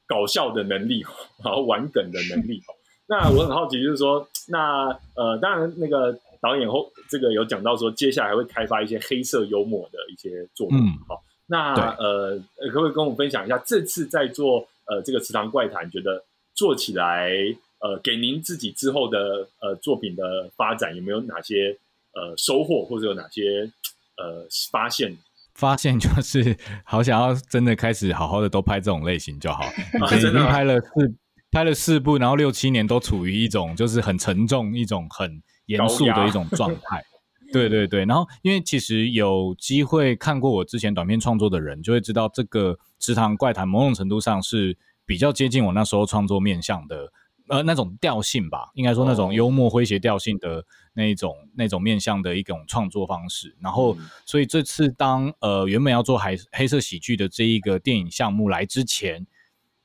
A: 搞笑的能力，然后玩梗的能力。哦那我很好奇，就是说，那呃，当然那个导演后这个有讲到说，接下来还会开发一些黑色幽默的一些作品。
C: 嗯
A: 好，那呃，呃可不可以跟我们分享一下，这次在做呃这个池塘怪谈，觉得做起来呃，给您自己之后的呃作品的发展有没有哪些呃收获，或者有哪些呃发现？
C: 发现就是好想要真的开始好好的都拍这种类型就好。以前已经拍了四拍了四部，然后六七年都处于一种就是很沉重、一种很严肃的一种状态。对对对，然后因为其实有机会看过我之前短片创作的人，就会知道这个《池塘怪谈》某种程度上是比较接近我那时候创作面向的，呃，那种调性吧，应该说那
A: 哦
C: 种幽默诙谐调性的那一种那种面向的一种创作方式。然后，
A: 嗯
C: 所以这次当呃原本要做黑黑色喜剧的这一个电影项目来之前，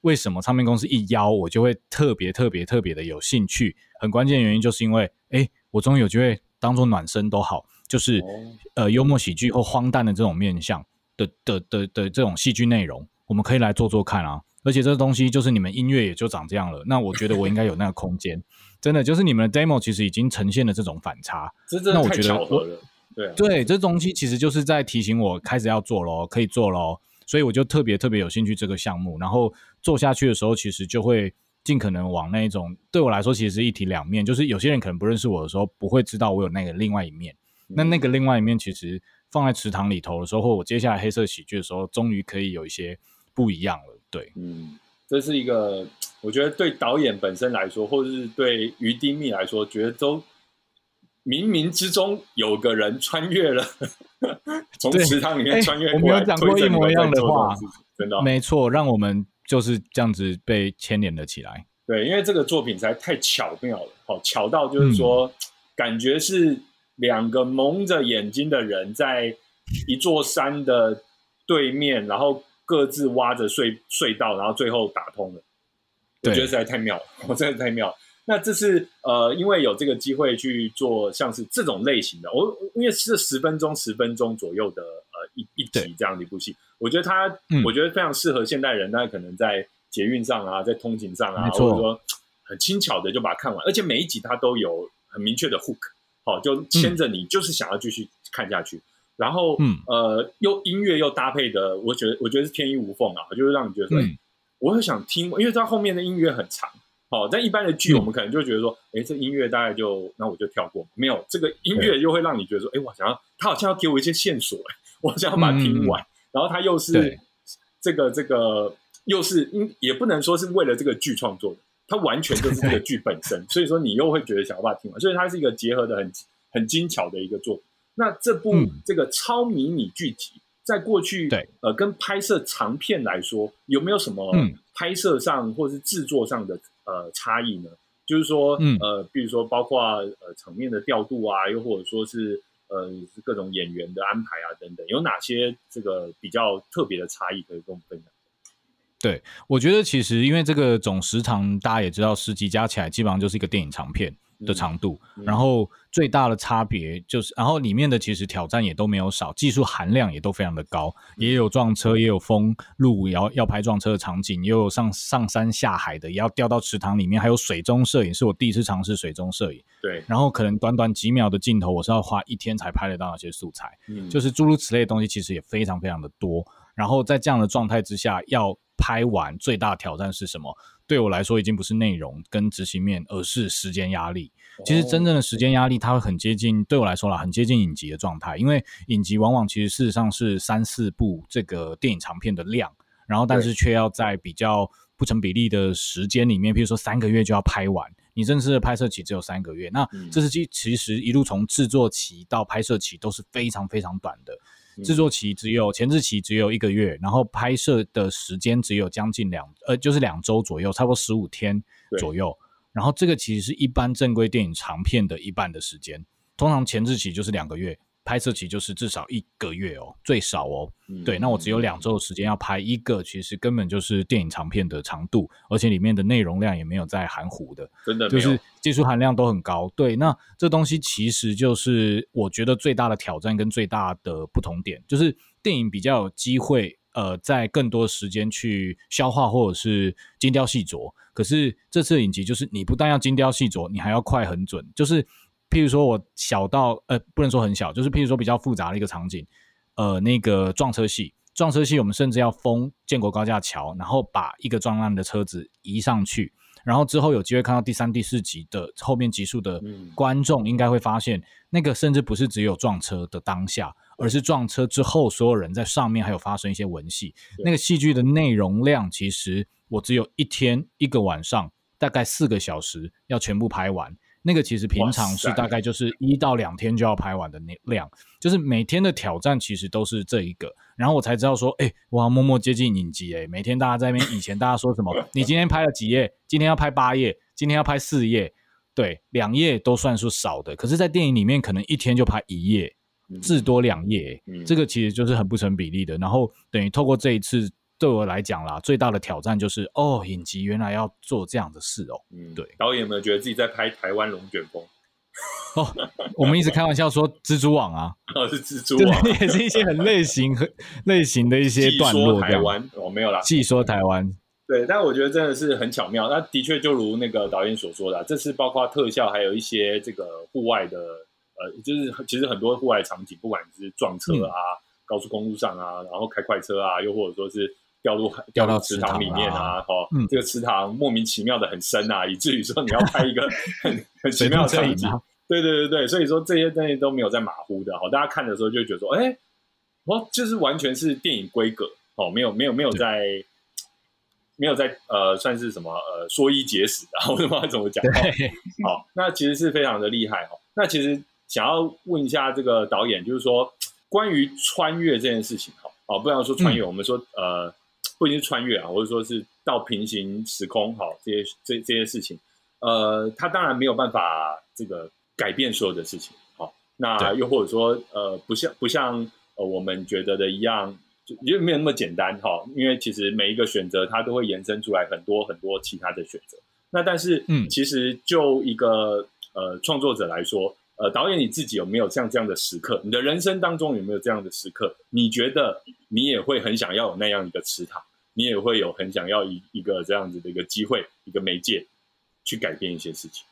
C: 为什么唱片公司一邀我就会特别特别特别的有兴趣？很关键的原因就是因为，哎，我终于有机会当做暖身都好，就是、
A: 哦
C: 呃幽默喜剧或荒诞的这种面向的的的的这种戏剧内容，我们可以来做做看啊。而且这东西就是你们音乐也就长这样了，那我觉得我应该有那个空间，真的就是你们的 demo 其实已经呈现了这种反差，
A: 这真的太
C: 那我觉得
A: 巧合了，对啊，
C: 对，这东西其实就是在提醒我开始要做咯，可以做咯，所以我就特别特别有兴趣这个项目，然后做下去的时候，其实就会尽可能往那一种对我来说其实是一体两面，就是有些人可能不认识我的时候，不会知道我有那个另外一面，那那个另外一面其实放在池塘里头的时候，或我接下来黑色喜剧的时候，终于可以有一些不一样了，对，
A: 嗯，这是一个，我觉得对导演本身来说，或者是对于丁密来说，觉得都冥冥之中有个人穿越了，从
C: 对
A: 池塘里面
C: 哎
A: 穿越过来，
C: 们有讲过一模一样的话
A: 真的
C: 没错，让我们就是这样子被牵连了起来。
A: 对，因为这个作品实在太巧妙了，好巧到就是说，感觉是两个蒙着眼睛的人在一座山的对面，然后各自挖着隧隧道，然后最后打通了。我觉得实在太妙了，我真的太妙。那这是呃，因为有这个机会去做像是这种类型的，我因为是十分钟、十分钟左右的呃一一集这样的一部戏，我觉得它，我觉得非常适合现代人，那可能在捷运上啊，在通勤上啊，或者说很轻巧的就把它看完，而且每一集它都有很明确的 hook，好，就牵着你，就是想要继续看下去。然后，嗯，呃，又音乐又搭配的，我觉得我觉得是天衣无缝啊，就是让你觉得说，我会想听，因为它后面的音乐很长。哦，但一般的剧，我们可能就觉得说，哎，这音乐大概就，那我就跳过。没有这个音乐，又会让你觉得说，哎，我想要，他好像要给我一些线索，哎，我想要把它听完。然后他又是这个这个，又是，也不能说是为了这个剧创作的，它完全就是这个剧本身。所以说，你又会觉得想要把它听完。所以它是一个结合的很很精巧的一个作品。那这部这个超迷你剧集，在过去，
C: 对，
A: 呃，跟拍摄长片来说，有没有什么拍摄上或是制作上的？呃，差异呢，就是说，呃，比如说，包括呃场面的调度啊，又或者说是呃各种演员的安排啊等等，有哪些这个比较特别的差异可以跟我们分享？
C: 对，我觉得其实因为这个总时长，大家也知道，十集加起来基本上就是一个电影长片。的长度，然后最大的差别就是，然后里面的其实挑战也都没有少，技术含量也都非常的高，也有撞车，也有封路，也要要拍撞车的场景，也有上上山下海的，也要掉到池塘里面，还有水中摄影，是我第一次尝试水中摄影。
A: 对，
C: 然后可能短短几秒的镜头，我是要花一天才拍得到那些素材，嗯，就是诸如此类的东西，其实也非常非常的多。然后在这样的状态之下，要拍完最大挑战是什么？对我来说，已经不是内容跟执行面，而是时间压力。其实真正的时间压力，它会很接近，对我来说啦，很接近影集的状态。因为影集往往其实事实上是三四部这个电影长片的量，然后但是却要在比较不成比例的时间里面，譬如说三个月就要拍完。你正式的拍摄期只有三个月，那这是其其实一路从制作期到拍摄期都是非常非常短的。制作期只有前置期只有一个月，然后拍摄的时间只有将近两呃，就是两周左右，差不多十五天左右。然后这个其实是一般正规电影长片的一半的时间，通常前置期就是两个月。拍摄期就是至少一个月哦，最少哦。对，那我只有两周的时间要拍一个，其实根本就是电影长片的长度，而且里面的内容量也没有在含糊的，
A: 真的
C: 就是技术含量都很高。对，那这东西其实就是我觉得最大的挑战跟最大的不同点，就是电影比较有机会呃，在更多时间去消化或者是精雕细琢，可是这次影集就是你不但要精雕细琢，你还要快很准，就是。譬如说，我小到呃，不能说很小，就是譬如说比较复杂的一个场景，呃，那个撞车戏，撞车戏，我们甚至要封建国高架桥，然后把一个撞烂的车子移上去，然后之后有机会看到第三、第四集的后面集数的观众，应该会发现，那个甚至不是只有撞车的当下，而是撞车之后，所有人在上面还有发生一些文戏，那个戏剧的内容量，其实我只有一天一个晚上，大概四个小时要全部拍完。那个其实平常是大概就是一到两天就要拍完的那量，就是每天的挑战其实都是这一个，然后我才知道说，哎，我要默默接近影集，哎，每天大家在那边，以前大家说什么，你今天拍了几页，今天要拍八页，今天要拍四页，对，两页都算是少的，可是，在电影里面可能一天就拍一页，至多两页，这个其实就是很不成比例的，然后等于透过这一次。对我来讲啦，最大的挑战就是哦，影集原来要做这样的事哦。嗯，对。
A: 导演有没有觉得自己在拍台湾龙卷风？
C: 哦，我们一直开玩笑说蜘蛛网啊，
A: 哦，是蜘蛛网，
C: 也是一些很类型、很类型的一些段落。
A: 台湾哦，没有啦，
C: 细说台湾。
A: 对，但我觉得真的是很巧妙。那的确就如那个导演所说的，这次包括特效，还有一些这个户外的，呃，就是其实很多户外场景，不管是撞车啊，高速公路上啊，然后开快车啊，又或者说是。掉入掉到池塘里面啊！哈，这个池塘莫名其妙的很深啊，以至于说你要 拍一个很很奇妙的场景。对对对对，所以说这些东西都没有在马虎的。哈，大家看的时候就觉得说，哎，我就是完全是电影规格哦，没有没有没有在没有在呃，算是什么呃，说一节食的，我不知道怎么讲。好，那其实是非常的厉害哈。那其实想要问一下这个导演，就是说关于穿越这件事情哈，哦，不要说穿越，我们说呃。不一定是穿越啊，或者说是到平行时空，好，这些这这些事情，呃，他当然没有办法这个改变所有的事情，好，那又或者说，呃，不像不像呃我们觉得的一样，就因为没有那么简单哈，因为其实每一个选择它都会延伸出来很多很多其他的选择。那但是，嗯，其实就一个呃创作者来说。呃，导演你自己有没有像这样的时刻？你的人生当中有没有这样的时刻？你觉得你也会很想要有那样一个池塘，你也会有很想要一一个这样子的一个机会，一个媒介去改变一些事情。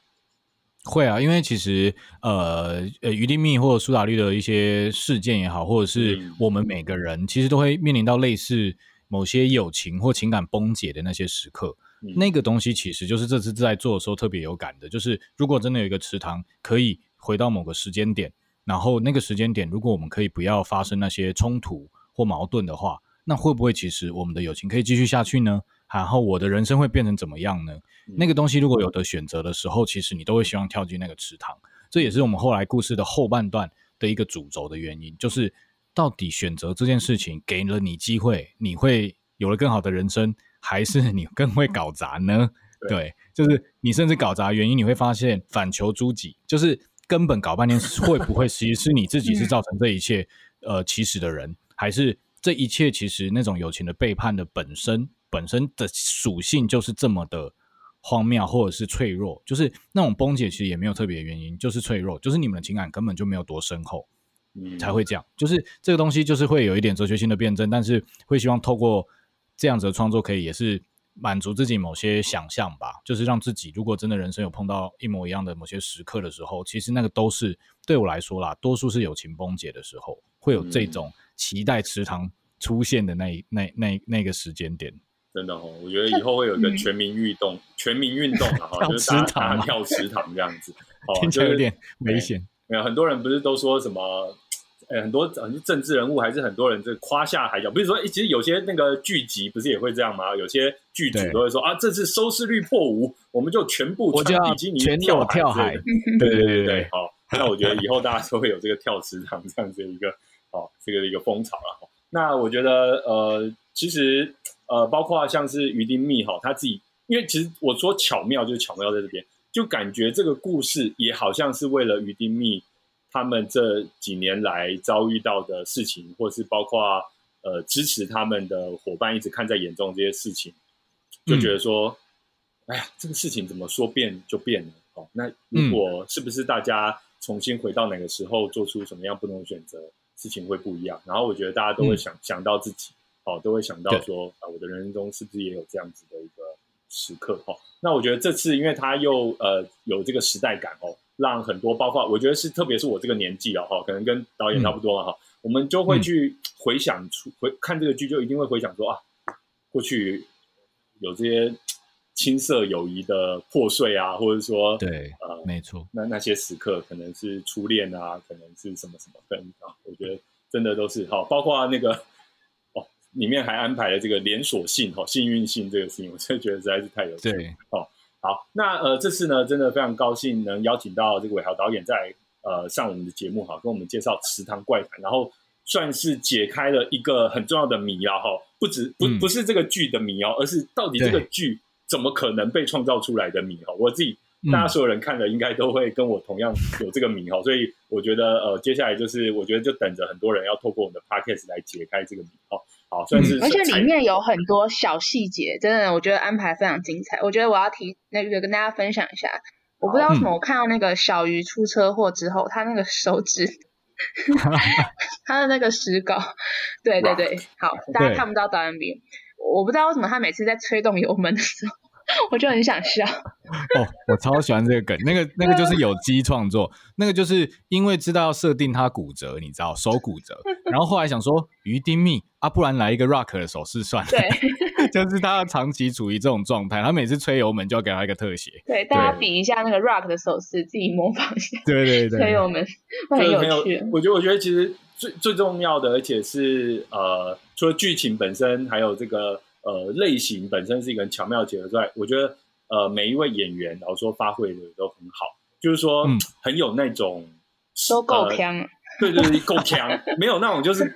C: 会啊，因为其实呃呃，余定密或者苏打绿的一些事件也好，或者是我们每个人其实都会面临到类似某些友情或情感崩解的那些时刻。那个东西其实就是这次在做的时候特别有感的，就是如果真的有一个池塘可以。回到某个时间点，然后那个时间点，如果我们可以不要发生那些冲突或矛盾的话，那会不会其实我们的友情可以继续下去呢？然后我的人生会变成怎么样呢？那个东西如果有的选择的时候，其实你都会希望跳进那个池塘。这也是我们后来故事的后半段的一个主轴的原因，就是到底选择这件事情给了你机会，你会有了更好的人生，还是你更会搞砸呢？对，就是你甚至搞砸原因，你会发现反求诸己，就是。根本搞半天，会不会其实是你自己是造成这一切呃起始的人，还是这一切其实那种友情的背叛的本身本身的属性就是这么的荒谬，或者是脆弱？就是那种崩解其实也没有特别的原因，就是脆弱，就是你们的情感根本就没有多深厚，才会这样。就是这个东西就是会有一点哲学性的辩证，但是会希望透过这样子的创作，可以也是。满足自己某些想象吧，就是让自己如果真的人生有碰到一模一样的某些时刻的时候，其实那个都是对我来说啦，多数是友情崩解的时候，会有这种期待池塘出现的那一那那那个时间点。
A: 真的哦，我觉得以后会有一个全民运动，全民运动啊，就是大家跳池塘这样子，
C: 听起来有点危险。
A: 没有很多人不是都说什么？很多很多政治人物还是很多人这夸下海角，不是说其实有些那个剧集不是也会这样吗？有些剧组都会说啊，这次收视率破五，我们就全部
C: 穿
A: 比基尼
C: 跳
A: 跳
C: 海。
A: 对对对对，好，那我觉得以后大家都会有这个跳池塘这样子一个哦，这个一个风潮了。那我觉得呃，其实呃，包括像是于丁密哈，他自己，因为其实我说巧妙就是巧妙在这边，就感觉这个故事也好像是为了于丁密。他们这几年来遭遇到的事情，或是包括呃支持他们的伙伴一直看在眼中这些事情，就觉得说，哎呀，这个事情怎么说变就变了？哦，那如果是不是大家重新回到哪个时候做出什么样不同的选择，事情会不一样？然后我觉得大家都会想想到自己，哦，都会想到说啊，我的人生中是不是也有这样子的一个时刻？哦，那我觉得这次因为他又呃有这个时代感哦。让很多，包括我觉得是，特别是我这个年纪了哈，可能跟导演差不多了哈，我们就会去回想出回看这个剧，就一定会回想说啊，过去有这些青涩友谊的破碎啊，或者说
C: 对，呃，没错，
A: 那那些时刻可能是初恋啊，可能是什么什么分啊，我觉得真的都是好，包括那个哦，里面还安排了这个连锁性哈，幸运性这个事情，我真的觉得实在是太有趣哦。好，那呃，这次呢，真的非常高兴能邀请到这个伟豪导演在呃上我们的节目哈，跟我们介绍《池塘怪谈》，然后算是解开了一个很重要的谜啊哈，不止不不是这个剧的谜哦，而是到底这个剧怎么可能被创造出来的谜哈。我自己大家所有人看了应该都会跟我同样有这个谜哈，所以我觉得呃，接下来就是我觉得就等着很多人要透过我们的 podcast 来解开这个谜哈。好，算是，
B: 而且里面有很多小细节，真的，我觉得安排非常精彩。我觉得我要提那个跟大家分享一下，我不知道为什么我看到那个小鱼出车祸之后，他那个手指，他的那个石膏，对对对，好，大家看不到导演笔，我不知道为什么他每次在吹动油门的时候。我就很想笑。哦，
C: 我超喜欢这个梗，那个那个就是有机创作，那个就是因为知道要设定他骨折，你知道手骨折，然后后来想说鱼丁密啊，不然来一个 rock 的手势算了，
B: 对，
C: 就是他长期处于这种状态，他每次吹油门就要给他一个特写，
B: 对，大家比一下那个 rock 的手势，自己模仿一下，
C: 对对对，
B: 吹油门很有趣，
A: 我觉得我觉得其实最最重要的，而且是呃，除了剧情本身，还有这个。呃，类型本身是一个很巧妙结合之外，我觉得呃，每一位演员，然后说发挥的都很好，就是说很有那种
B: 都够强，
A: 对对对，够强，没有那种就是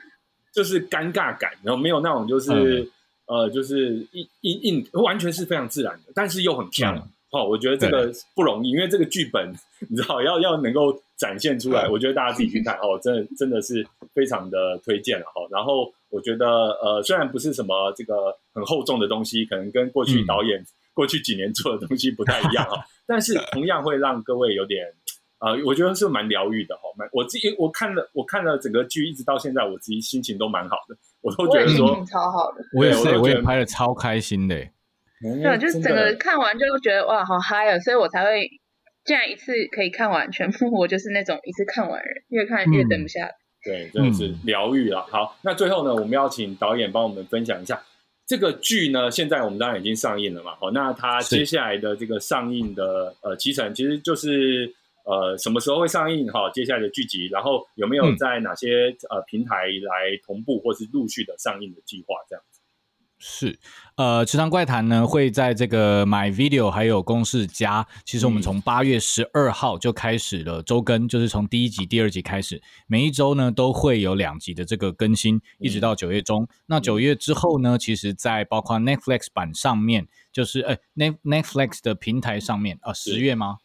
A: 就是尴尬感，然后没有那种就是呃，就是硬硬硬，完全是非常自然的，但是又很漂亮。哦，我觉得这个不容易，因为这个剧本 你知道要要能够展现出来，我觉得大家自己去看哦，真的真的是非常的推荐了哈。然后我觉得呃，虽然不是什么这个很厚重的东西，可能跟过去导演过去几年做的东西不太一样哈，但是同样会让各位有点呃，我觉得是蛮疗愈的哈。蛮我自己我看了我看了整个剧，一直到现在，我自己心情都蛮好的，我都觉得说
B: 超好的，
C: 我也是，我也拍的超开心的。
B: 对，就是整个看完就觉得哇，好嗨啊！所以我才会，既然一次可以看完全部，我就是那种一次看完人，越看越等不下。
A: 对，真的是疗愈了。好，那最后呢，我们要请导演帮我们分享一下这个剧呢。现在我们当然已经上映了嘛。好，那它接下来的这个上映的呃期程，其实就是呃什么时候会上映？哈，接下来的剧集，然后有没有在哪些呃平台来同步或是陆续的上映的计划？这样。
C: 是，呃，池塘怪谈呢会在这个 My Video 还有公式加，其实我们从八月十二号就开始了周更，就是从第一集、第二集开始，每一周呢都会有两集的这个更新，一直到九月中。那九月之后呢，其实在包括 Netflix 版上面，就是呃 Net Netflix 的平台上面啊，十月吗？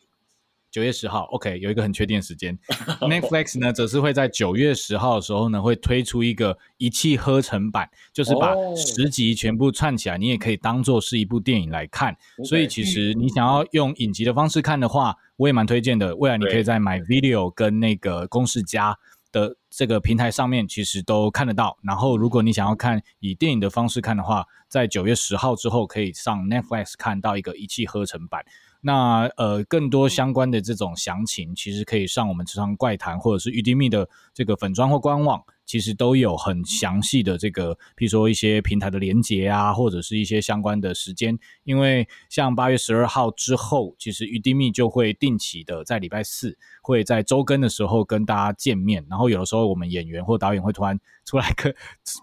C: 九月十号，OK，有一个很确定的时间。Netflix 呢，则是会在九月十号的时候呢，会推出一个一气呵成版，就是把十集全部串起来，你也可以当做是一部电影来看。所以，其实你想要用影集的方式看的话，我也蛮推荐的。未来你可以在 My Video 跟那个公式加的这个平台上面，其实都看得到。然后，如果你想要看以电影的方式看的话，在九月十号之后，可以上 Netflix 看到一个一气呵成版。那呃，更多相关的这种详情，其实可以上我们职场怪谈或者是预定密的这个粉砖或官网，其实都有很详细的这个，譬如说一些平台的连接啊，或者是一些相关的时间。因为像八月十二号之后，其实预定密就会定期的在礼拜四会在周更的时候跟大家见面，然后有的时候我们演员或导演会突然 出来跟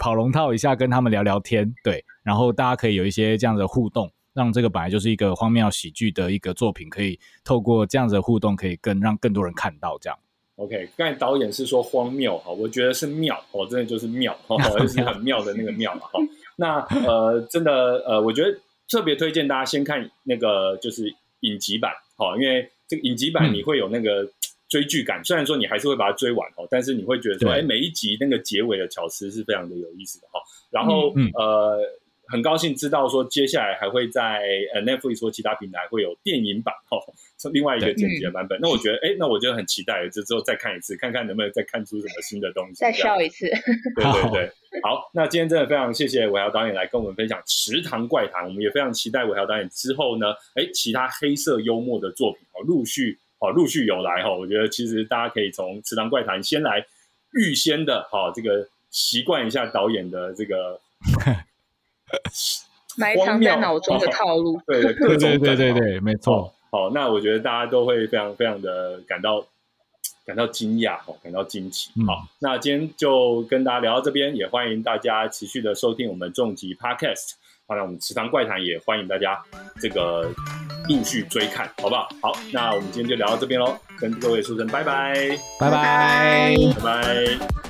C: 跑龙套一下，跟他们聊聊天，对，然后大家可以有一些这样的互动。让这个本来就是一个荒谬喜剧的一个作品，可以透过这样子的互动，可以更让更多人看到。这样
A: ，OK。刚才导演是说荒谬哈，我觉得是妙哦，真的就是妙哦，就是很妙的那个妙嘛哈。那呃，真的呃，我觉得特别推荐大家先看那个就是影集版哈，因为这个影集版你会有那个追剧感，虽然说你还是会把它追完哦，但是你会觉得说，哎，每一集那个结尾的巧思是非常的有意思的哈。然后呃。很高兴知道说接下来还会在呃 Netflix 或其他平台会有电影版哦，是另外一个剪辑的版本。那我觉得，哎，那我就很期待，就之后再看一次，看看能不能再看出什么新的东西。
B: 再笑一次。
A: 对对对，好，那今天真的非常谢谢韦豪导演来跟我们分享《池塘怪谈》，我们也非常期待韦豪导演之后呢，哎，其他黑色幽默的作品哦，陆续哦陆续有来哈。我觉得其实大家可以从《池塘怪谈》先来预先的哈，这个习惯一下导演的这个。
B: 埋藏在脑中的套路，
A: 对对对
C: 对对对对，没错。
A: 好，那我觉得大家都会非常非常的感到感到惊讶，哦，感到惊奇。好，那今天就跟大家聊到这边，也欢迎大家持续的收听我们重疾 Podcast。当然，我们池塘怪谈也欢迎大家这个陆续追看，好不好？好，那我们今天就聊到这边喽，跟各位说声拜拜，
C: 拜拜，
A: 拜拜。